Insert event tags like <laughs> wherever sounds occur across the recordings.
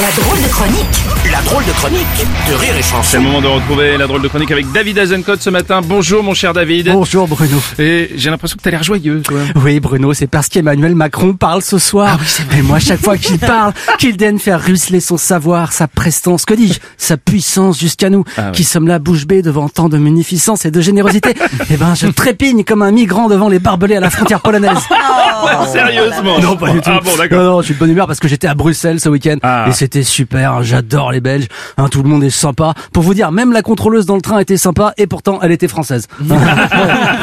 La drôle de chronique La drôle de chronique de Rire et C'est Chanson. le moment de retrouver la drôle de chronique avec David Azencote ce matin. Bonjour mon cher David. Bonjour Bruno. Et j'ai l'impression que t'as l'air joyeux, toi. Oui Bruno, c'est parce qu'Emmanuel Macron parle ce soir. Et moi, chaque fois qu'il parle, <laughs> qu'il daigne faire ruisseler son savoir, sa prestance, que dis-je, sa puissance jusqu'à nous, Ah oui. qui sommes là bouche bée devant tant de munificence et de générosité, <laughs> eh ben, je trépigne comme un migrant devant les barbelés à la frontière polonaise. <laughs> Sérieusement Non, pas du tout. Ah bon, d'accord. Non, non, je suis de bonne humeur parce que j'étais à Bruxelles ce week-end Ah. et c'était super. J'adore les Belges. Hein, tout le monde est sympa. Pour vous dire, même la contrôleuse dans le train était sympa et pourtant elle était française. <laughs>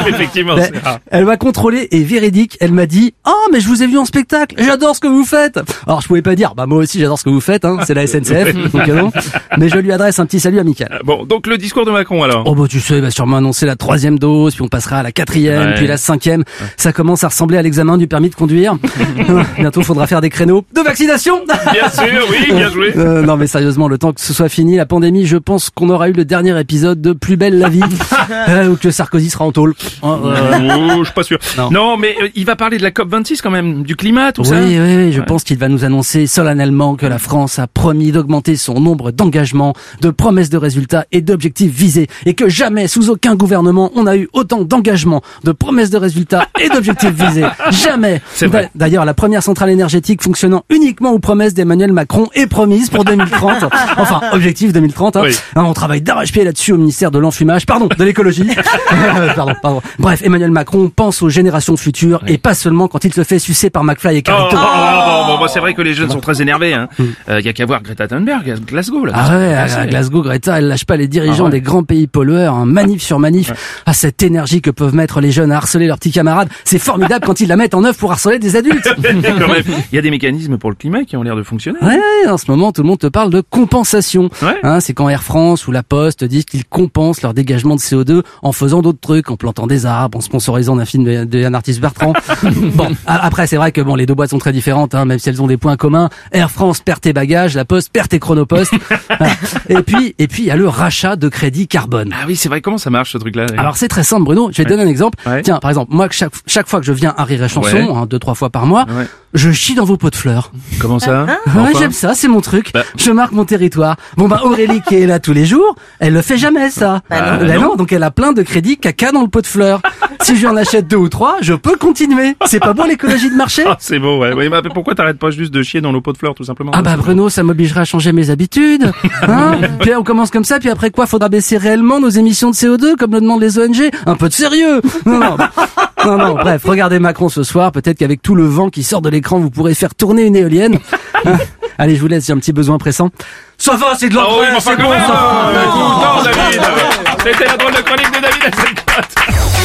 Effectivement, Ben, c'est rare. elle m'a contrôlé et véridique, elle m'a dit "Oh, mais je vous ai vu en spectacle, j'adore ce que vous faites." Alors je pouvais pas dire "Bah moi aussi j'adore ce que vous faites hein, c'est la <laughs> SNCF." donc non. Mais je lui adresse un petit salut amical. Euh, Bon, donc le discours de Macron alors? Oh bah tu sais, il va sûrement annoncer la troisième dose, puis on passera à la quatrième, Ouais. puis la cinquième. Ça commence à ressembler à l'examen du permis de conduire. <laughs> Bientôt, faudra faire des créneaux de vaccination. Bien sûr, oui, bien joué. Euh, non mais sérieusement, le temps que ce soit fini, la pandémie, je pense qu'on aura eu le dernier épisode de Plus belle la vie, <laughs> Euh, ou que Sarkozy sera en tôle. Hein, euh, Oh, je suis pas sûr. Non, Non. mais euh, il va parler de la COP 26 quand même, du climat, tout Oui, ça. oui, oui, je pense qu'il va nous annoncer solennellement que la France a promis d'augmenter son nombre d'engagements, de promesses de résultats et d'objectifs visés, et que jamais, sous aucun gouvernement, on a eu autant d'engagements, de promesses de résultats et d'objectifs visés. <laughs> Jamais. D'ailleurs, la première centrale énergétique fonctionnant uniquement aux promesses d'Emmanuel Macron est promise pour 2030. <laughs> enfin, objectif 2030. Hein. Oui. Hein, on travaille d'arrache-pied là-dessus au ministère de l'enfumage, pardon, de l'écologie. <laughs> pardon, pardon. Bref, Emmanuel Macron pense aux générations futures et pas seulement quand il se fait sucer par McFly et Oh, Carlito. bon, bon, bon, bon, c'est vrai que les jeunes sont très énervés. Hein. Euh, y a qu'à voir Greta Thunberg à Glasgow là. Hmm. Ah ouais, à, Glasgow, Greta, elle lâche pas les dirigeants Ah ouais. des grands pays pollueurs, hein, manif sur manif. À cette énergie que peuvent mettre les jeunes à harceler leurs petits camarades, c'est formidable <laughs> quand ils la mettent en œuvre pour harceler des adultes. Quand même. Il y a des mécanismes pour le climat qui ont l'air de fonctionner. Ouais, en ce moment, tout le monde te parle de compensation. Ouais. Hein, c'est quand Air France ou La Poste disent qu'ils compensent leur dégagement de CO2 en faisant d'autres trucs, en plantant des arbres, en sponsorisant d'un film Yann Arthus Bertrand. <laughs> bon, a- après, c'est vrai que bon, les deux boîtes sont très différentes, hein, même si elles ont des points communs. Air France perd tes bagages, La Poste perd tes chronopostes. Voilà. <laughs> et puis, et puis, il y a le rachat de crédit carbone. Ah oui, c'est vrai. Comment ça marche ce truc-là Alors c'est très simple Bruno, je vais te donner un exemple. Ouais. Tiens, par exemple, moi chaque chaque fois que je viens à Rire et Chanson, Ouais. hein, deux trois fois par mois, Ouais. je chie dans vos pots de fleurs. Comment ça Ouais, Enfin j'aime ça, c'est mon truc. Bah. Je marque mon territoire. Bon bah Aurélie qui est là tous les jours, elle le fait jamais ça. Bah Bah non. non, donc elle a plein de crédits caca dans le pot de fleurs. si je lui en achète deux ou trois, je peux continuer. C'est pas bon l'écologie de marché? <laughs> Ah, c'est beau, ouais. Oui, mais pourquoi t'arrêtes pas juste de chier dans l'eau pot de fleurs, tout simplement? Ah bah Bruno, ça m'obligerait à changer mes habitudes. Hein <laughs> puis on commence comme ça, puis après quoi, faudra baisser réellement nos émissions de CO2 comme le demandent les ONG. Un peu de sérieux. Non, non. Non, non, bref, regardez Macron ce soir, peut-être qu'avec tout le vent qui sort de l'écran, vous pourrez faire tourner une éolienne. <laughs> Allez, je vous laisse, j'ai un petit besoin pressant. Ça va, c'est de Ah oui, l'engrais, mais enfin c'est bon, ça. C'était la drôle de chronique de David.